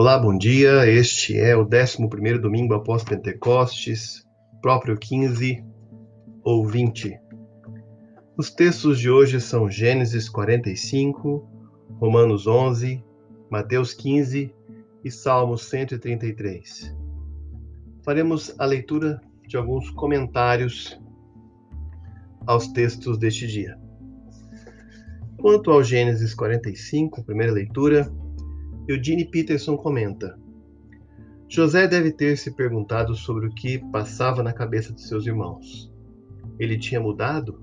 Olá, bom dia. Este é o 11 domingo após Pentecostes, próprio 15 ou 20. Os textos de hoje são Gênesis 45, Romanos 11, Mateus 15 e Salmos 133. Faremos a leitura de alguns comentários aos textos deste dia. Quanto ao Gênesis 45, primeira leitura, Eugene Peterson comenta: José deve ter se perguntado sobre o que passava na cabeça de seus irmãos. Ele tinha mudado?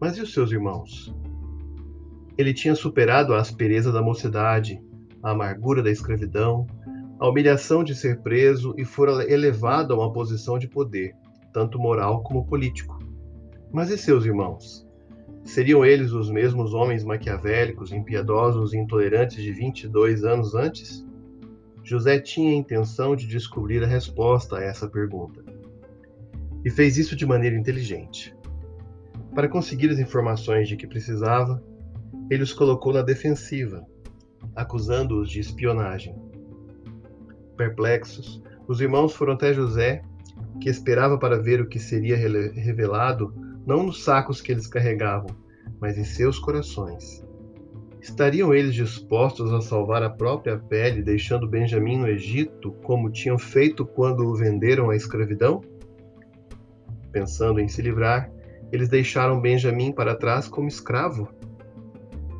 Mas e os seus irmãos? Ele tinha superado a aspereza da mocidade, a amargura da escravidão, a humilhação de ser preso e fora elevado a uma posição de poder, tanto moral como político. Mas e seus irmãos? Seriam eles os mesmos homens maquiavélicos, impiedosos e intolerantes de 22 anos antes? José tinha a intenção de descobrir a resposta a essa pergunta. E fez isso de maneira inteligente. Para conseguir as informações de que precisava, ele os colocou na defensiva, acusando-os de espionagem. Perplexos, os irmãos foram até José, que esperava para ver o que seria revelado não nos sacos que eles carregavam, mas em seus corações. Estariam eles dispostos a salvar a própria pele, deixando Benjamim no Egito, como tinham feito quando o venderam à escravidão? Pensando em se livrar, eles deixaram Benjamim para trás como escravo.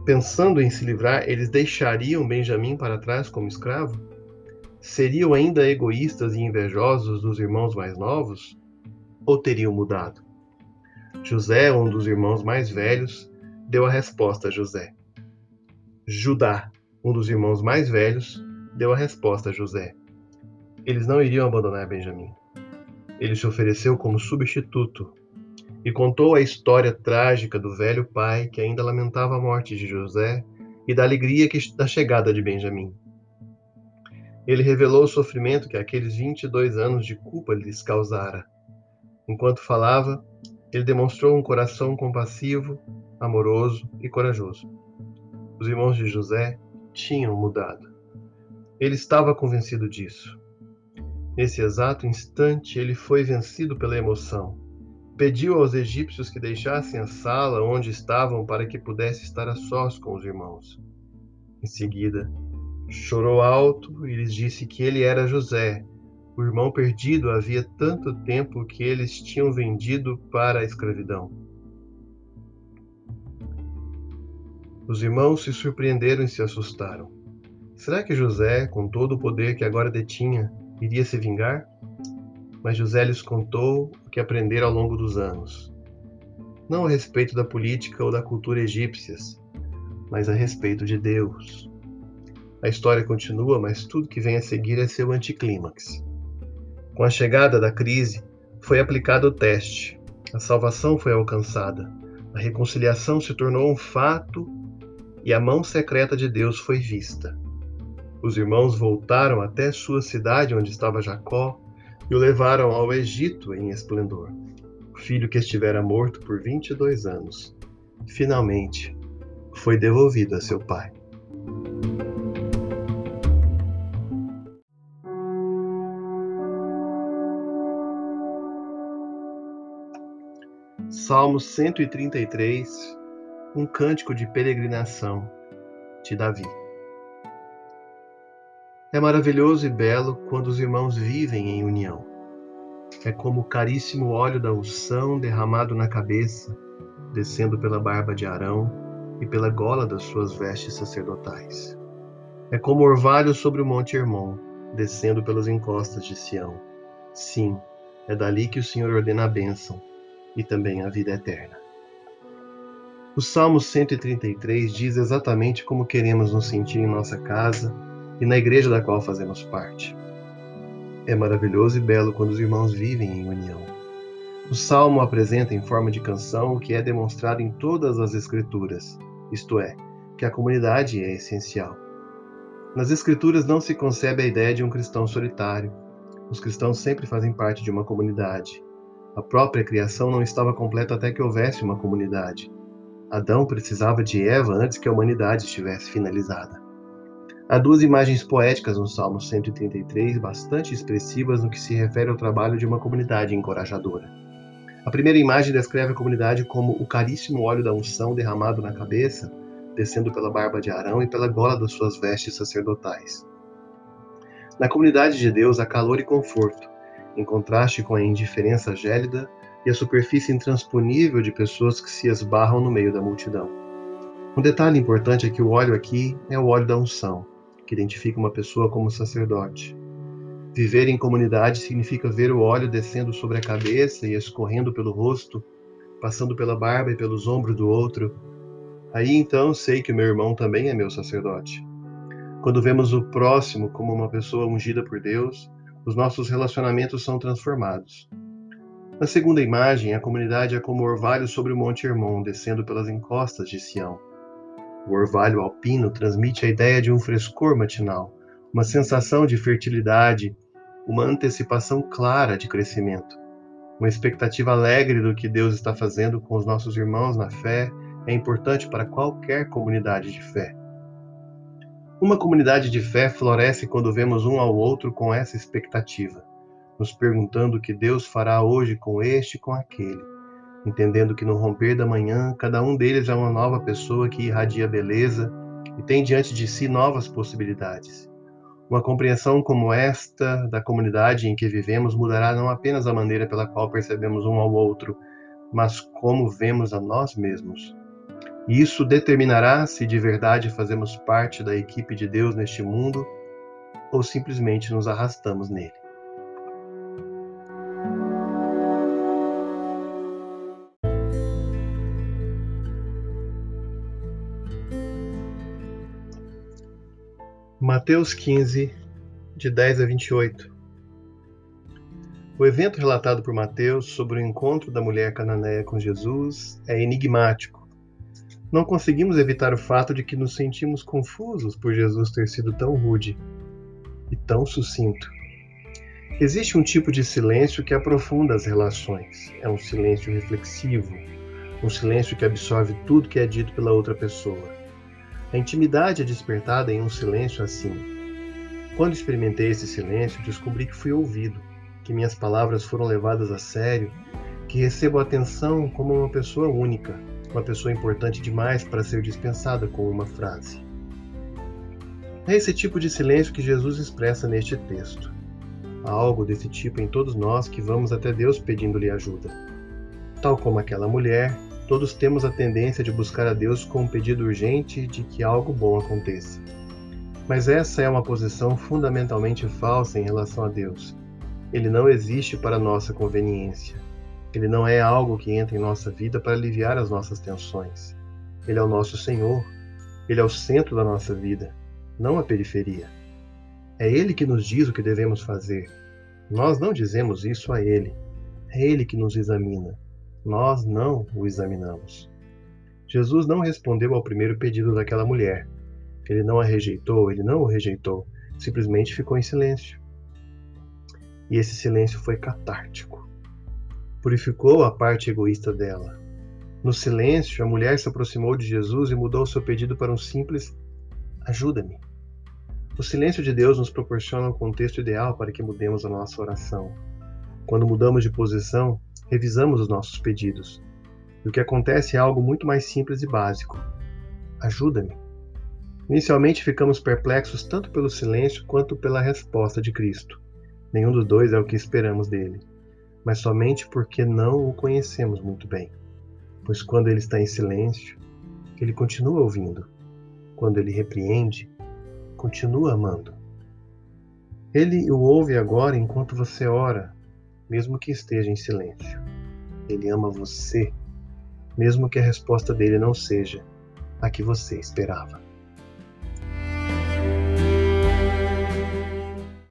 Pensando em se livrar, eles deixariam Benjamim para trás como escravo? Seriam ainda egoístas e invejosos dos irmãos mais novos? Ou teriam mudado? José, um dos irmãos mais velhos, deu a resposta a José. Judá, um dos irmãos mais velhos, deu a resposta a José. Eles não iriam abandonar Benjamim. Ele se ofereceu como substituto e contou a história trágica do velho pai que ainda lamentava a morte de José e da alegria que, da chegada de Benjamim. Ele revelou o sofrimento que aqueles 22 anos de culpa lhes causara. Enquanto falava, ele demonstrou um coração compassivo, amoroso e corajoso. Os irmãos de José tinham mudado. Ele estava convencido disso. Nesse exato instante, ele foi vencido pela emoção. Pediu aos egípcios que deixassem a sala onde estavam para que pudesse estar a sós com os irmãos. Em seguida, chorou alto e lhes disse que ele era José, o irmão perdido havia tanto tempo que eles tinham vendido para a escravidão. Os irmãos se surpreenderam e se assustaram. Será que José, com todo o poder que agora detinha, iria se vingar? Mas José lhes contou o que aprendera ao longo dos anos. Não a respeito da política ou da cultura egípcias, mas a respeito de Deus. A história continua, mas tudo que vem a seguir é seu anticlímax. Com a chegada da crise, foi aplicado o teste. A salvação foi alcançada. A reconciliação se tornou um fato e a mão secreta de Deus foi vista. Os irmãos voltaram até sua cidade onde estava Jacó e o levaram ao Egito em esplendor. O filho que estivera morto por 22 anos, finalmente foi devolvido a seu pai. Salmo 133, um cântico de peregrinação de Davi. É maravilhoso e belo quando os irmãos vivem em união. É como o caríssimo óleo da unção derramado na cabeça, descendo pela barba de Arão e pela gola das suas vestes sacerdotais. É como orvalho sobre o monte Hermon, descendo pelas encostas de Sião. Sim, é dali que o Senhor ordena a bênção e também a vida eterna. O Salmo 133 diz exatamente como queremos nos sentir em nossa casa e na igreja da qual fazemos parte. É maravilhoso e belo quando os irmãos vivem em união. O Salmo apresenta em forma de canção o que é demonstrado em todas as Escrituras, isto é, que a comunidade é essencial. Nas Escrituras não se concebe a ideia de um cristão solitário. Os cristãos sempre fazem parte de uma comunidade, a própria criação não estava completa até que houvesse uma comunidade. Adão precisava de Eva antes que a humanidade estivesse finalizada. Há duas imagens poéticas no Salmo 133, bastante expressivas no que se refere ao trabalho de uma comunidade encorajadora. A primeira imagem descreve a comunidade como o caríssimo óleo da unção derramado na cabeça, descendo pela barba de Arão e pela gola das suas vestes sacerdotais. Na comunidade de Deus há calor e conforto, em contraste com a indiferença gélida e a superfície intransponível de pessoas que se esbarram no meio da multidão. Um detalhe importante é que o óleo aqui é o óleo da unção, que identifica uma pessoa como sacerdote. Viver em comunidade significa ver o óleo descendo sobre a cabeça e escorrendo pelo rosto, passando pela barba e pelos ombros do outro. Aí então sei que o meu irmão também é meu sacerdote. Quando vemos o próximo como uma pessoa ungida por Deus, os nossos relacionamentos são transformados. Na segunda imagem, a comunidade é como orvalho sobre o Monte Hermon, descendo pelas encostas de Sião. O orvalho alpino transmite a ideia de um frescor matinal, uma sensação de fertilidade, uma antecipação clara de crescimento. Uma expectativa alegre do que Deus está fazendo com os nossos irmãos na fé é importante para qualquer comunidade de fé. Uma comunidade de fé floresce quando vemos um ao outro com essa expectativa, nos perguntando o que Deus fará hoje com este e com aquele entendendo que no romper da manhã, cada um deles é uma nova pessoa que irradia beleza e tem diante de si novas possibilidades. Uma compreensão como esta da comunidade em que vivemos mudará não apenas a maneira pela qual percebemos um ao outro, mas como vemos a nós mesmos. E isso determinará se de verdade fazemos parte da equipe de Deus neste mundo ou simplesmente nos arrastamos nele. Mateus 15, de 10 a 28. O evento relatado por Mateus sobre o encontro da mulher cananeia com Jesus é enigmático. Não conseguimos evitar o fato de que nos sentimos confusos por Jesus ter sido tão rude e tão sucinto. Existe um tipo de silêncio que aprofunda as relações. É um silêncio reflexivo, um silêncio que absorve tudo que é dito pela outra pessoa. A intimidade é despertada em um silêncio assim. Quando experimentei esse silêncio, descobri que fui ouvido, que minhas palavras foram levadas a sério, que recebo atenção como uma pessoa única, uma pessoa importante demais para ser dispensada com uma frase. É esse tipo de silêncio que Jesus expressa neste texto. Há algo desse tipo em todos nós que vamos até Deus pedindo-lhe ajuda. Tal como aquela mulher, todos temos a tendência de buscar a Deus com um pedido urgente de que algo bom aconteça. Mas essa é uma posição fundamentalmente falsa em relação a Deus. Ele não existe para nossa conveniência. Ele não é algo que entra em nossa vida para aliviar as nossas tensões. Ele é o nosso Senhor. Ele é o centro da nossa vida, não a periferia. É Ele que nos diz o que devemos fazer. Nós não dizemos isso a Ele. É Ele que nos examina. Nós não o examinamos. Jesus não respondeu ao primeiro pedido daquela mulher. Ele não a rejeitou, ele não o rejeitou, simplesmente ficou em silêncio. E esse silêncio foi catártico. Purificou a parte egoísta dela. No silêncio, a mulher se aproximou de Jesus e mudou seu pedido para um simples: ajuda-me. O silêncio de Deus nos proporciona um contexto ideal para que mudemos a nossa oração. Quando mudamos de posição, revisamos os nossos pedidos. E o que acontece é algo muito mais simples e básico. Ajuda-me. Inicialmente ficamos perplexos tanto pelo silêncio quanto pela resposta de Cristo. Nenhum dos dois é o que esperamos dele, mas somente porque não o conhecemos muito bem. Pois quando ele está em silêncio, ele continua ouvindo. Quando ele repreende, continua amando. Ele o ouve agora enquanto você ora, mesmo que esteja em silêncio. Ele ama você, mesmo que a resposta dele não seja a que você esperava.